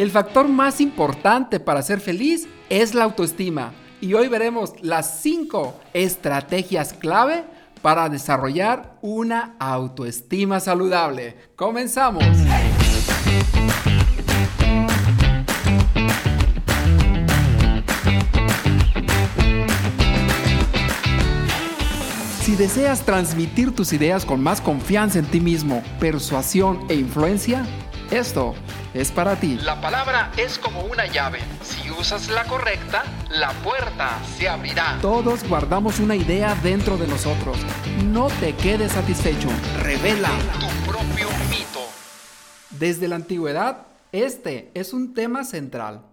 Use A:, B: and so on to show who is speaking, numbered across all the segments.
A: El factor más importante para ser feliz es la autoestima. Y hoy veremos las 5 estrategias clave para desarrollar una autoestima saludable. Comenzamos. Si deseas transmitir tus ideas con más confianza en ti mismo, persuasión e influencia, esto es para ti.
B: La palabra es como una llave. Si usas la correcta, la puerta se abrirá.
A: Todos guardamos una idea dentro de nosotros. No te quedes satisfecho. Revela
B: tu propio mito.
A: Desde la antigüedad, este es un tema central.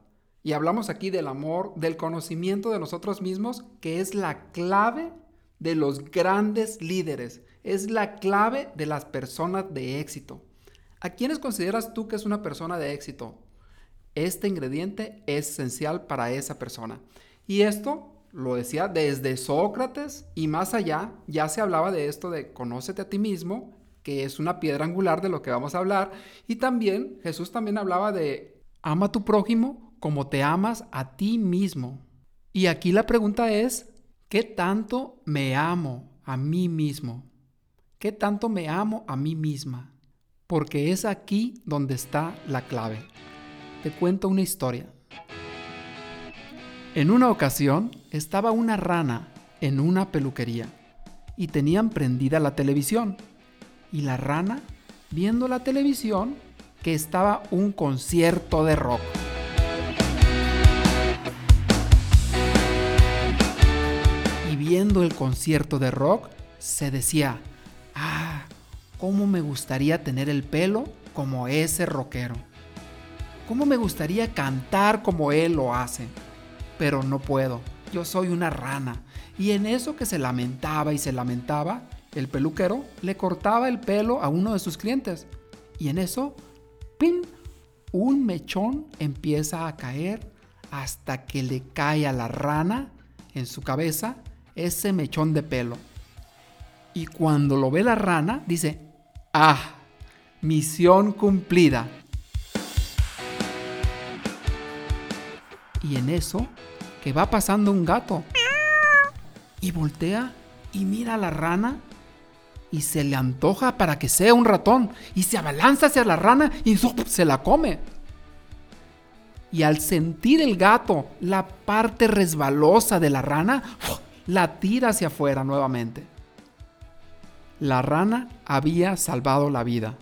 A: Y hablamos aquí del amor, del conocimiento de nosotros mismos, que es la clave de los grandes líderes. Es la clave de las personas de éxito. ¿A quiénes consideras tú que es una persona de éxito? Este ingrediente es esencial para esa persona. Y esto lo decía desde Sócrates y más allá, ya se hablaba de esto de conócete a ti mismo, que es una piedra angular de lo que vamos a hablar. Y también Jesús también hablaba de ama a tu prójimo como te amas a ti mismo. Y aquí la pregunta es, ¿qué tanto me amo a mí mismo? ¿Qué tanto me amo a mí misma? Porque es aquí donde está la clave. Te cuento una historia. En una ocasión estaba una rana en una peluquería y tenían prendida la televisión. Y la rana, viendo la televisión, que estaba un concierto de rock. Y viendo el concierto de rock, se decía, ah, ¿Cómo me gustaría tener el pelo como ese rockero? ¿Cómo me gustaría cantar como él lo hace? Pero no puedo, yo soy una rana. Y en eso que se lamentaba y se lamentaba, el peluquero le cortaba el pelo a uno de sus clientes. Y en eso, ¡pin! Un mechón empieza a caer hasta que le cae a la rana en su cabeza ese mechón de pelo. Y cuando lo ve la rana, dice, Ah, misión cumplida. Y en eso, que va pasando un gato. Y voltea y mira a la rana y se le antoja para que sea un ratón. Y se abalanza hacia la rana y se la come. Y al sentir el gato la parte resbalosa de la rana, la tira hacia afuera nuevamente. La rana había salvado la vida.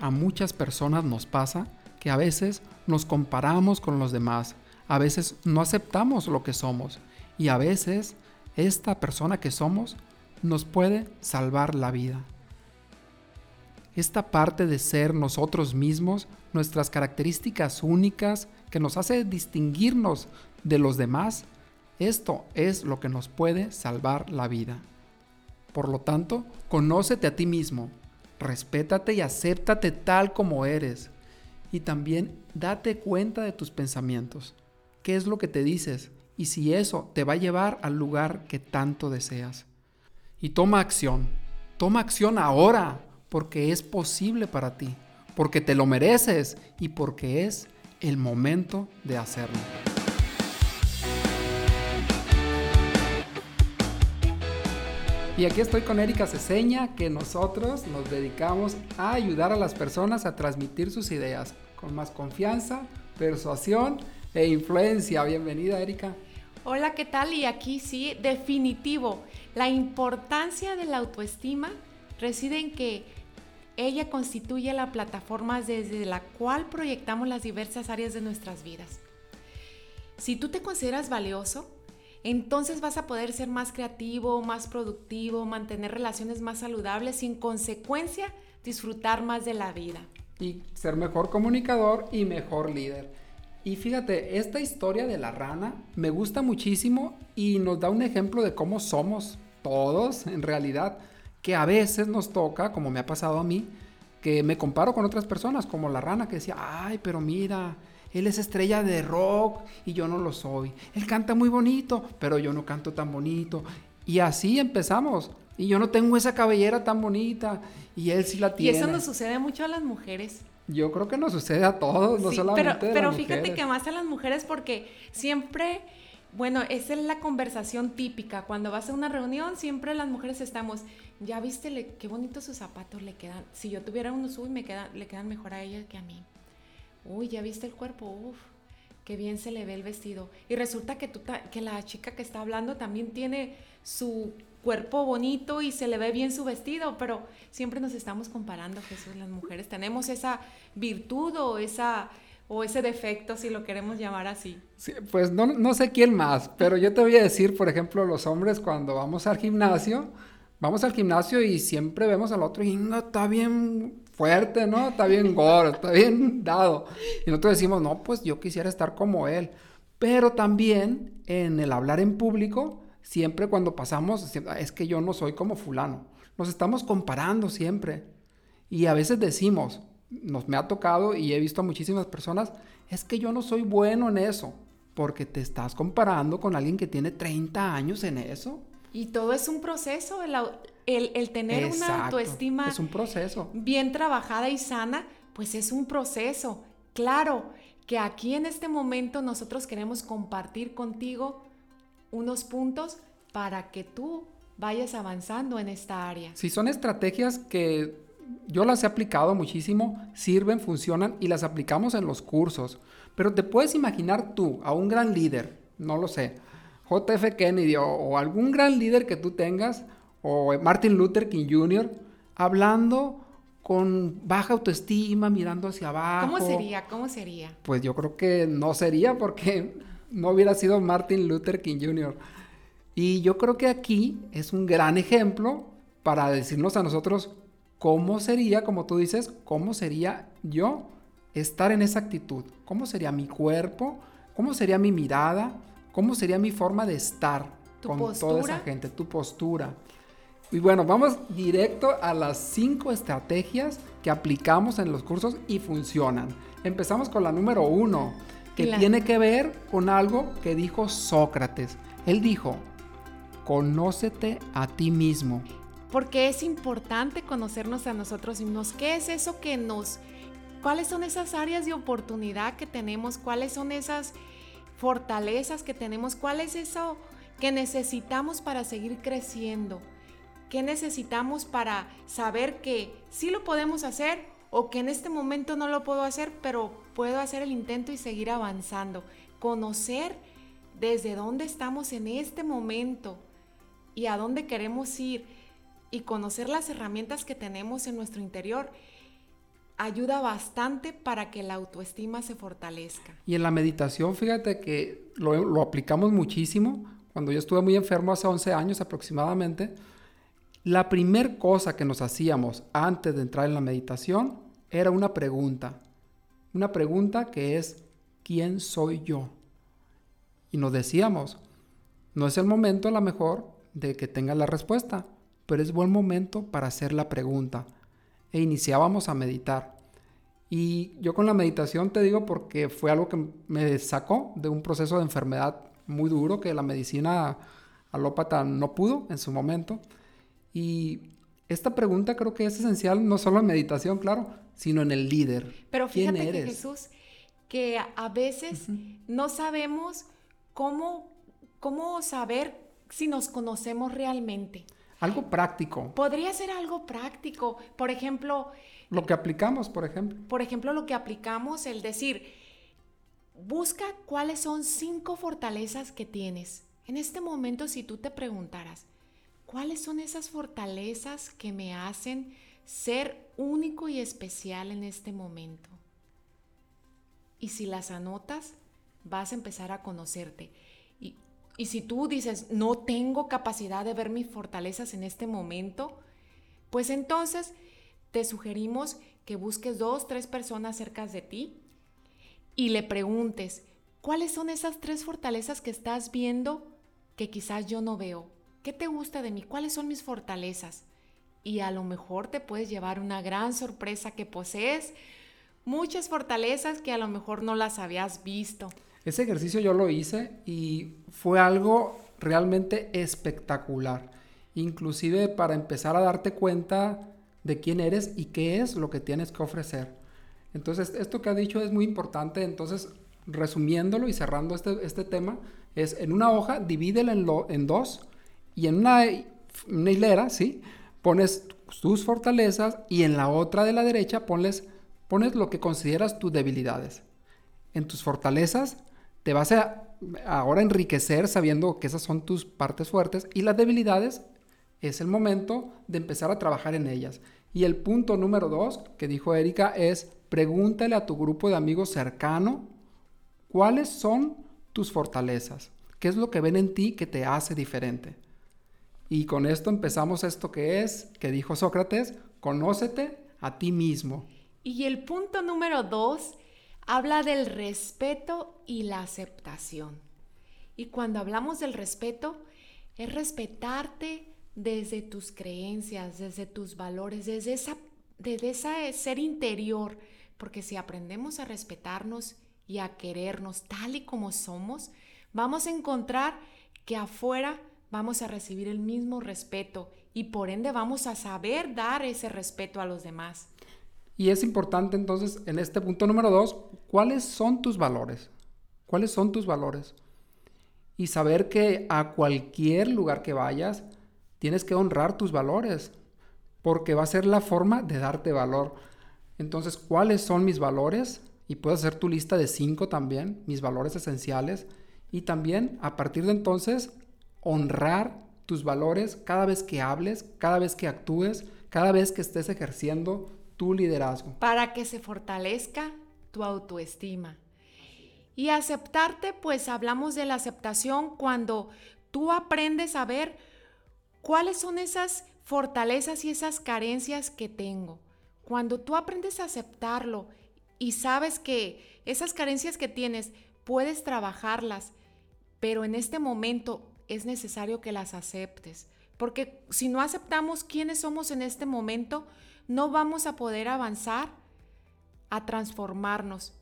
A: A muchas personas nos pasa que a veces nos comparamos con los demás, a veces no aceptamos lo que somos y a veces esta persona que somos nos puede salvar la vida. Esta parte de ser nosotros mismos, nuestras características únicas que nos hace distinguirnos de los demás, esto es lo que nos puede salvar la vida. Por lo tanto, conócete a ti mismo, respétate y acéptate tal como eres. Y también date cuenta de tus pensamientos. ¿Qué es lo que te dices? Y si eso te va a llevar al lugar que tanto deseas. Y toma acción. Toma acción ahora, porque es posible para ti, porque te lo mereces y porque es el momento de hacerlo. Y aquí estoy con Erika Ceseña, que nosotros nos dedicamos a ayudar a las personas a transmitir sus ideas con más confianza, persuasión e influencia. Bienvenida, Erika.
C: Hola, ¿qué tal? Y aquí sí, definitivo, la importancia de la autoestima reside en que ella constituye la plataforma desde la cual proyectamos las diversas áreas de nuestras vidas. Si tú te consideras valioso, entonces vas a poder ser más creativo, más productivo, mantener relaciones más saludables y en consecuencia disfrutar más de la vida.
A: Y ser mejor comunicador y mejor líder. Y fíjate, esta historia de la rana me gusta muchísimo y nos da un ejemplo de cómo somos todos en realidad, que a veces nos toca, como me ha pasado a mí, que me comparo con otras personas, como la rana que decía, ay, pero mira, él es estrella de rock y yo no lo soy. Él canta muy bonito, pero yo no canto tan bonito. Y así empezamos. Y yo no tengo esa cabellera tan bonita y él sí la tiene.
C: Y eso nos sucede mucho a las mujeres.
A: Yo creo que nos sucede a todos, no solamente
C: pero,
A: a
C: pero
A: las
C: fíjate
A: mujeres.
C: que más a las mujeres porque siempre, bueno, esa es la conversación típica. Cuando vas a una reunión, siempre las mujeres estamos, ya viste le- qué bonitos sus zapatos le quedan. Si yo tuviera unos, uy, me quedan, le quedan mejor a ella que a mí. Uy, ya viste el cuerpo, uf, qué bien se le ve el vestido. Y resulta que, tú que la chica que está hablando también tiene su cuerpo bonito y se le ve bien su vestido, pero siempre nos estamos comparando, Jesús, las mujeres. Tenemos esa virtud o, esa, o ese defecto, si lo queremos llamar así.
A: Sí, pues no, no sé quién más, pero yo te voy a decir, por ejemplo, los hombres cuando vamos al gimnasio, vamos al gimnasio y siempre vemos al otro y no, está bien fuerte, ¿no? Está bien gordo, está bien dado. Y nosotros decimos, no, pues yo quisiera estar como él. Pero también en el hablar en público, siempre cuando pasamos, "Ah, es que yo no soy como fulano. Nos estamos comparando siempre. Y a veces decimos, nos me ha tocado y he visto a muchísimas personas, es que yo no soy bueno en eso, porque te estás comparando con alguien que tiene 30 años en eso.
C: Y todo es un proceso, el, el- el tener una autoestima
A: Es un proceso.
C: bien trabajada y sana, pues es un proceso. Claro que aquí en este momento nosotros queremos compartir contigo unos puntos para que tú vayas avanzando en esta área.
A: Si son estrategias que yo las he aplicado muchísimo, sirven, funcionan y las aplicamos en los cursos. Pero te puedes imaginar tú a un gran líder, no lo sé, JF Kennedy o, o algún gran líder que tú tengas, o Martin Luther King Jr., hablando con baja autoestima, mirando hacia abajo.
C: ¿Cómo sería? ¿Cómo sería?
A: Pues yo creo que no sería porque no hubiera sido Martin Luther King Jr. Y yo creo que aquí es un gran ejemplo para decirnos a nosotros cómo sería, como tú dices, cómo sería yo estar en esa actitud, cómo sería mi cuerpo, cómo sería mi mirada, cómo sería mi forma de estar
C: ¿Tu
A: con toda esa gente, tu postura. Y bueno, vamos directo a las cinco estrategias que aplicamos en los cursos y funcionan. Empezamos con la número uno, que tiene que ver con algo que dijo Sócrates. Él dijo, conócete a ti mismo.
C: Porque es importante conocernos a nosotros mismos. ¿Qué es eso que nos... ¿Cuáles son esas áreas de oportunidad que tenemos? ¿Cuáles son esas fortalezas que tenemos? ¿Cuál es eso que necesitamos para seguir creciendo? ¿Qué necesitamos para saber que sí lo podemos hacer o que en este momento no lo puedo hacer, pero puedo hacer el intento y seguir avanzando? Conocer desde dónde estamos en este momento y a dónde queremos ir y conocer las herramientas que tenemos en nuestro interior ayuda bastante para que la autoestima se fortalezca.
A: Y en la meditación, fíjate que lo, lo aplicamos muchísimo. Cuando yo estuve muy enfermo hace 11 años aproximadamente, la primer cosa que nos hacíamos antes de entrar en la meditación era una pregunta. Una pregunta que es, ¿quién soy yo? Y nos decíamos, no es el momento a lo mejor de que tengas la respuesta, pero es buen momento para hacer la pregunta. E iniciábamos a meditar. Y yo con la meditación te digo porque fue algo que me sacó de un proceso de enfermedad muy duro que la medicina alópata no pudo en su momento. Y esta pregunta creo que es esencial no solo en meditación, claro, sino en el líder.
C: Pero
A: ¿Quién
C: fíjate que
A: eres?
C: Jesús, que a veces no sabemos cómo, cómo saber si nos conocemos realmente.
A: Algo práctico,
C: Podría ser algo práctico. Por ejemplo,
A: lo que aplicamos, por ejemplo.
C: por ejemplo, lo que aplicamos, el decir, busca cuáles son cinco fortalezas que tienes. En este momento, si tú te preguntaras, ¿cuáles son esas fortalezas que me hacen ser único y especial en este momento? Y si las anotas, vas a empezar a conocerte. Y, y si tú dices, no tengo capacidad de ver mis fortalezas en este momento, pues entonces te sugerimos que busques dos, tres personas cerca de ti y le preguntes, ¿cuáles son esas tres fortalezas que estás viendo que quizás yo no veo? ¿Qué te gusta de mí? ¿Cuáles son mis fortalezas? Y a lo mejor te puedes llevar una gran sorpresa que posees muchas fortalezas que a lo mejor no las habías visto.
A: Ese ejercicio yo lo hice y fue algo realmente espectacular. Inclusive para empezar a darte cuenta de quién eres y qué es lo que tienes que ofrecer. Entonces, esto que ha dicho es muy importante. Entonces, resumiéndolo y cerrando este, este tema, es en una hoja, divídela en, en dos y en una, una hilera, ¿sí? Pones tus fortalezas y en la otra de la derecha pones, pones lo que consideras tus debilidades. En tus fortalezas te vas a ahora enriquecer sabiendo que esas son tus partes fuertes y las debilidades es el momento de empezar a trabajar en ellas. Y el punto número dos que dijo Erika es pregúntale a tu grupo de amigos cercano cuáles son tus fortalezas, qué es lo que ven en ti que te hace diferente. Y con esto empezamos esto que es, que dijo Sócrates, conócete a ti mismo.
C: Y el punto número dos habla del respeto y la aceptación. Y cuando hablamos del respeto, es respetarte desde tus creencias, desde tus valores, desde, esa, desde ese ser interior. Porque si aprendemos a respetarnos y a querernos tal y como somos, vamos a encontrar que afuera vamos a recibir el mismo respeto y por ende vamos a saber dar ese respeto a los demás.
A: Y es importante entonces en este punto número dos, ¿cuáles son tus valores? ¿Cuáles son tus valores? Y saber que a cualquier lugar que vayas, tienes que honrar tus valores, porque va a ser la forma de darte valor. Entonces, ¿cuáles son mis valores? Y puedes hacer tu lista de cinco también, mis valores esenciales. Y también, a partir de entonces, honrar tus valores cada vez que hables, cada vez que actúes, cada vez que estés ejerciendo tu liderazgo.
C: Para que se fortalezca tu autoestima. Y aceptarte, pues hablamos de la aceptación cuando tú aprendes a ver cuáles son esas fortalezas y esas carencias que tengo. Cuando tú aprendes a aceptarlo y sabes que esas carencias que tienes puedes trabajarlas, pero en este momento es necesario que las aceptes, porque si no aceptamos quiénes somos en este momento, no vamos a poder avanzar a transformarnos.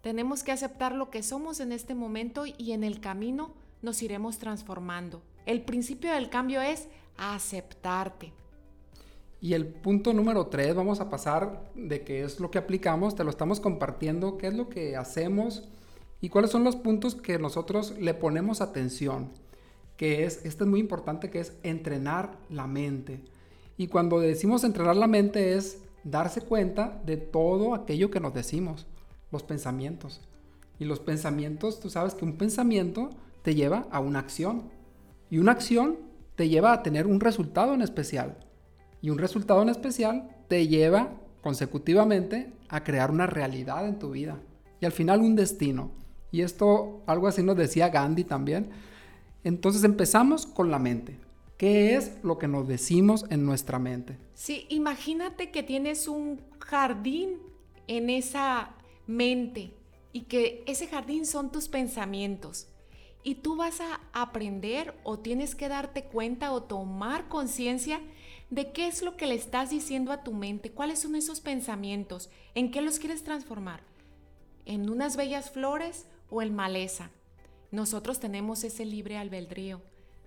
C: Tenemos que aceptar lo que somos en este momento y en el camino nos iremos transformando. El principio del cambio es aceptarte.
A: Y el punto número tres, vamos a pasar de qué es lo que aplicamos, te lo estamos compartiendo, qué es lo que hacemos y cuáles son los puntos que nosotros le ponemos atención que es, esto es muy importante, que es entrenar la mente. Y cuando decimos entrenar la mente es darse cuenta de todo aquello que nos decimos, los pensamientos. Y los pensamientos, tú sabes que un pensamiento te lleva a una acción. Y una acción te lleva a tener un resultado en especial. Y un resultado en especial te lleva consecutivamente a crear una realidad en tu vida. Y al final un destino. Y esto, algo así nos decía Gandhi también entonces empezamos con la mente. ¿Qué es lo que nos decimos en nuestra mente?
C: Sí, imagínate que tienes un jardín en esa mente y que ese jardín son tus pensamientos. Y tú vas a aprender o tienes que darte cuenta o tomar conciencia de qué es lo que le estás diciendo a tu mente, cuáles son esos pensamientos, en qué los quieres transformar, en unas bellas flores o en maleza. Nosotros tenemos ese libre albedrío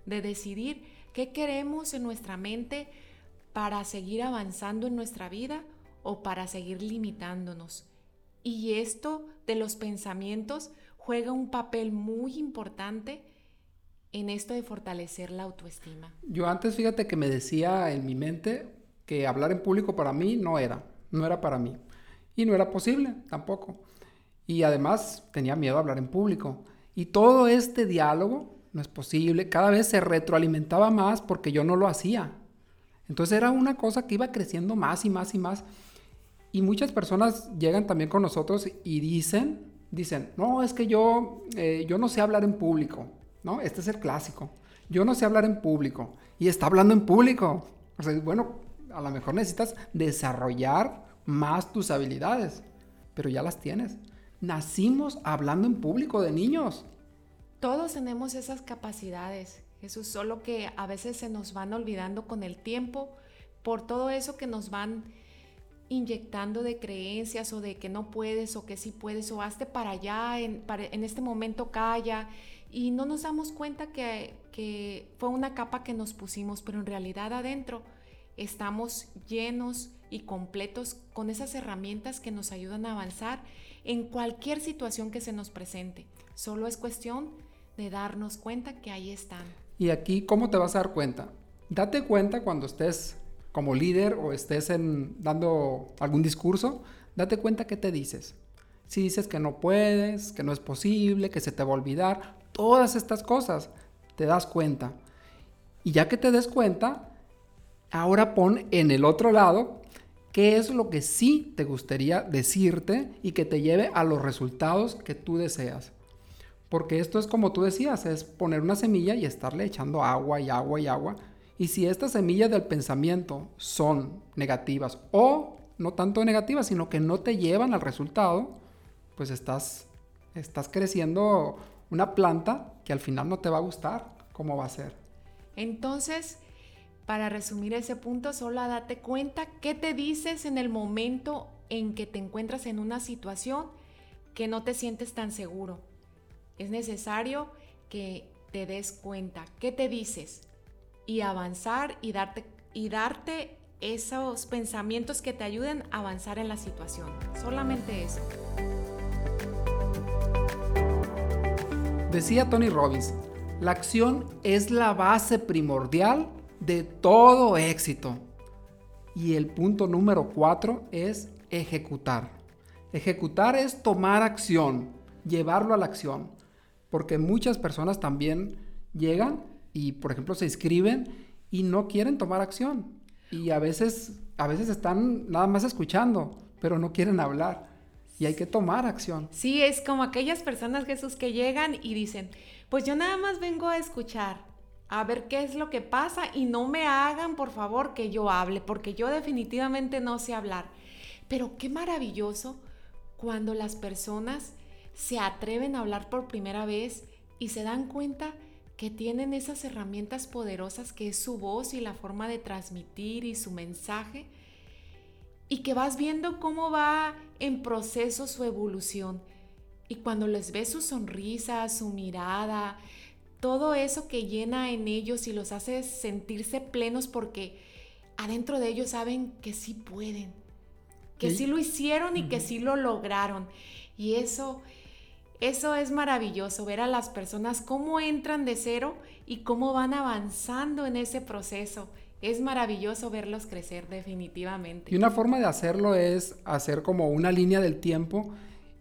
C: de decidir qué queremos en nuestra mente para seguir avanzando en nuestra vida o para seguir limitándonos. Y esto de los pensamientos juega un papel muy importante en esto de fortalecer la autoestima.
A: Yo antes, fíjate que me decía en mi mente que hablar en público para mí no era, no era para mí. Y no era posible tampoco. Y además tenía miedo a hablar en público. Y todo este diálogo no es posible, cada vez se retroalimentaba más porque yo no lo hacía. Entonces era una cosa que iba creciendo más y más y más. Y muchas personas llegan también con nosotros y dicen, dicen, no, es que yo, eh, yo no sé hablar en público, ¿no? Este es el clásico. Yo no sé hablar en público. Y está hablando en público. O sea, bueno, a lo mejor necesitas desarrollar más tus habilidades, pero ya las tienes nacimos hablando en público de niños.
C: Todos tenemos esas capacidades, Jesús, solo que a veces se nos van olvidando con el tiempo por todo eso que nos van inyectando de creencias o de que no puedes o que sí puedes o hazte para allá, en, en este momento calla y no nos damos cuenta que, que fue una capa que nos pusimos, pero en realidad adentro estamos llenos y completos con esas herramientas que nos ayudan a avanzar en cualquier situación que se nos presente. Solo es cuestión de darnos cuenta que ahí están.
A: Y aquí, ¿cómo te vas a dar cuenta? Date cuenta cuando estés como líder o estés en, dando algún discurso, date cuenta qué te dices. Si dices que no puedes, que no es posible, que se te va a olvidar, todas estas cosas, te das cuenta. Y ya que te des cuenta, ahora pon en el otro lado qué es lo que sí te gustaría decirte y que te lleve a los resultados que tú deseas. Porque esto es como tú decías, es poner una semilla y estarle echando agua y agua y agua. Y si estas semillas del pensamiento son negativas o no tanto negativas, sino que no te llevan al resultado, pues estás, estás creciendo una planta que al final no te va a gustar cómo va a ser.
C: Entonces, para resumir ese punto, solo date cuenta qué te dices en el momento en que te encuentras en una situación que no te sientes tan seguro. Es necesario que te des cuenta qué te dices y avanzar y darte, y darte esos pensamientos que te ayuden a avanzar en la situación. Solamente eso.
A: Decía Tony Robbins, la acción es la base primordial de todo éxito. Y el punto número cuatro es ejecutar. Ejecutar es tomar acción, llevarlo a la acción. Porque muchas personas también llegan y, por ejemplo, se inscriben y no quieren tomar acción. Y a veces, a veces están nada más escuchando, pero no quieren hablar y hay que tomar acción.
C: Sí, es como aquellas personas, Jesús, que llegan y dicen, pues yo nada más vengo a escuchar, a ver qué es lo que pasa y no me hagan, por favor, que yo hable, porque yo definitivamente no sé hablar. Pero qué maravilloso cuando las personas se atreven a hablar por primera vez y se dan cuenta que tienen esas herramientas poderosas que es su voz y la forma de transmitir y su mensaje y que vas viendo cómo va en proceso su evolución. Y cuando les ves su sonrisa, su mirada, todo eso que llena en ellos y los hace sentirse plenos porque adentro de ellos saben que sí pueden, que sí, lo hicieron y que sí lo lograron. Y eso, eso es maravilloso, ver a las personas cómo entran de cero y cómo van avanzando en ese proceso es maravilloso verlos crecer definitivamente.
A: Y una forma de hacerlo es hacer como una línea del tiempo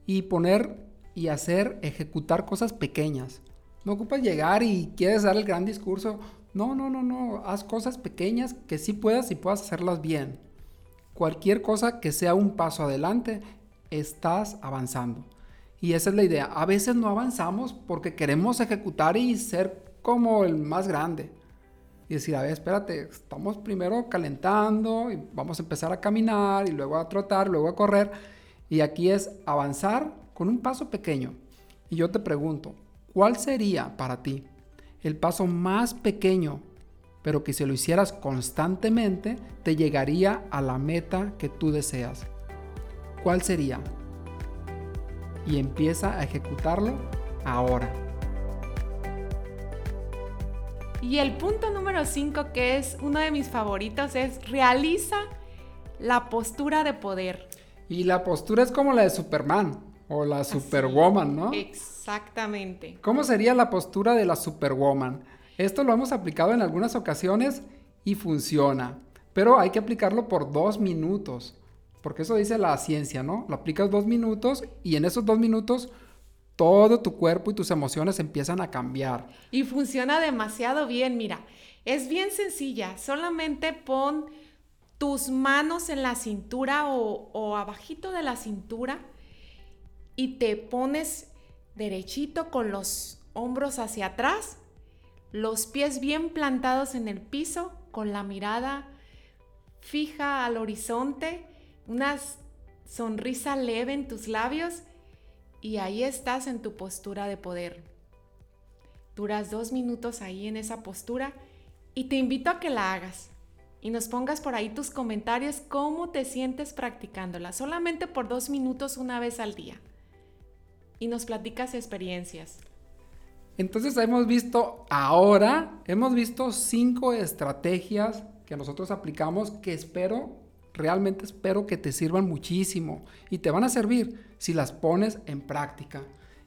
A: y poner y hacer, ejecutar cosas pequeñas. No ocupas llegar y quieres dar el gran discurso. No, no, no, no. Haz cosas pequeñas que sí puedas y puedas hacerlas bien. Cualquier cosa que sea un paso adelante, estás avanzando. Y esa es la idea. A veces no avanzamos porque queremos ejecutar y ser como el más grande y decir, a ver, espérate, estamos primero calentando y vamos a empezar a caminar y luego a trotar, luego a correr. Y aquí es avanzar con un paso pequeño. Y yo te pregunto, ¿cuál sería para ti el paso más pequeño, pero que si lo hicieras constantemente, te llegaría a la meta que tú deseas? ¿Cuál sería? Y empieza a ejecutarlo ahora.
C: Y el punto número 5, que es uno de mis favoritos, es realiza la postura de poder.
A: Y la postura es como la de Superman o la Superwoman, ¿no?
C: Exactamente.
A: ¿Cómo sería la postura de la Superwoman? Esto lo hemos aplicado en algunas ocasiones y funciona, pero hay que aplicarlo por dos minutos, porque eso dice la ciencia, ¿no? Lo aplicas dos minutos y en esos dos minutos todo tu cuerpo y tus emociones empiezan a cambiar.
C: Y funciona demasiado bien, mira, es bien sencilla, solamente pon tus manos en la cintura o, o abajito de la cintura y te pones derechito con los hombros hacia atrás, los pies bien plantados en el piso, con la mirada fija al horizonte, una sonrisa leve en tus labios y ahí estás en tu postura de poder. Duras dos minutos ahí en esa postura y te invito a que la hagas y nos pongas por ahí tus comentarios cómo te sientes practicándola, solamente por dos minutos una vez al día. Y nos platicas experiencias.
A: Entonces hemos visto ahora, hemos visto cinco estrategias que nosotros aplicamos que espero realmente espero que te sirvan muchísimo y te van a servir si las pones en práctica.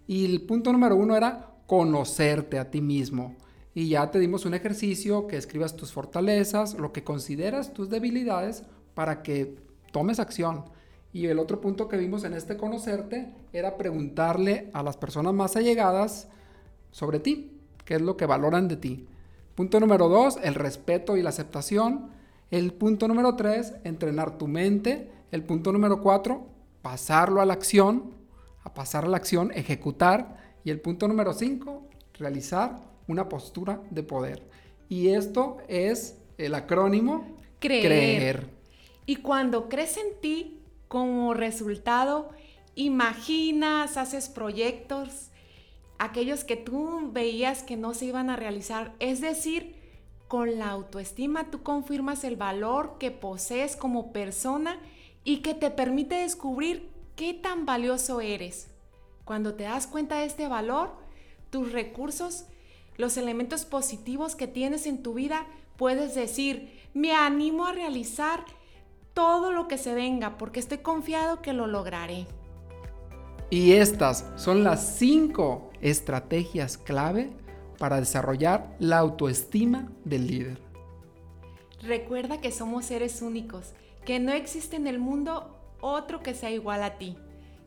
A: Y el punto número uno era conocerte a ti mismo. Y ya te dimos un ejercicio que escribas tus fortalezas, lo que consideras tus debilidades para que tomes acción. Y el otro punto que vimos en este conocerte era preguntarle a las personas más allegadas sobre ti, qué es lo que valoran de ti. Punto número dos, el respeto y la aceptación. El punto número tres, entrenar tu mente. El punto número cuatro, pasarlo a la acción, a pasar a la acción, ejecutar. Y el punto número cinco, realizar una postura de poder. Y esto es el acrónimo
C: creer. creer. Y cuando crees en ti, como resultado, imaginas, haces proyectos, aquellos que tú veías que no se iban a realizar. Es decir, con la autoestima tú confirmas el valor que posees como persona y que te permite descubrir qué tan valioso eres. Cuando te das cuenta de este valor, tus recursos, los elementos positivos que tienes en tu vida, puedes decir, me animo a realizar todo lo que se venga porque estoy confiado que lo lograré.
A: Y estas son las cinco estrategias clave para desarrollar la autoestima del líder.
C: Recuerda que somos seres únicos, que no existe en el mundo otro que sea igual a ti.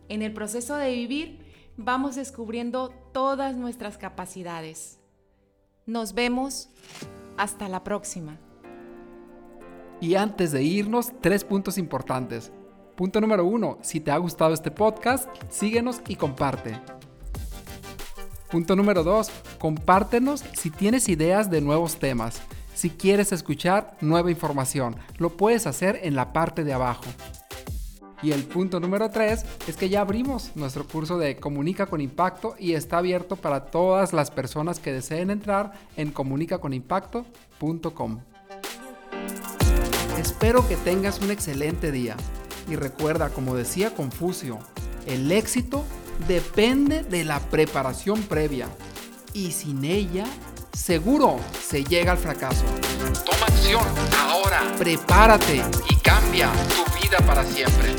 C: En el proceso de vivir vamos descubriendo todas nuestras capacidades. Nos vemos. Hasta la próxima.
A: Y antes de irnos, tres puntos importantes. Punto número uno, si te ha gustado este podcast, síguenos y comparte. Punto número dos, compártenos si tienes ideas de nuevos temas. Si quieres escuchar nueva información, lo puedes hacer en la parte de abajo. Y el punto número tres es que ya abrimos nuestro curso de Comunica con Impacto y está abierto para todas las personas que deseen entrar en comunicaconimpacto.com. Espero que tengas un excelente día y recuerda, como decía Confucio, el éxito depende de la preparación previa y sin ella seguro se llega al fracaso.
B: Toma acción ahora.
A: Prepárate
B: y cambia tu vida para siempre.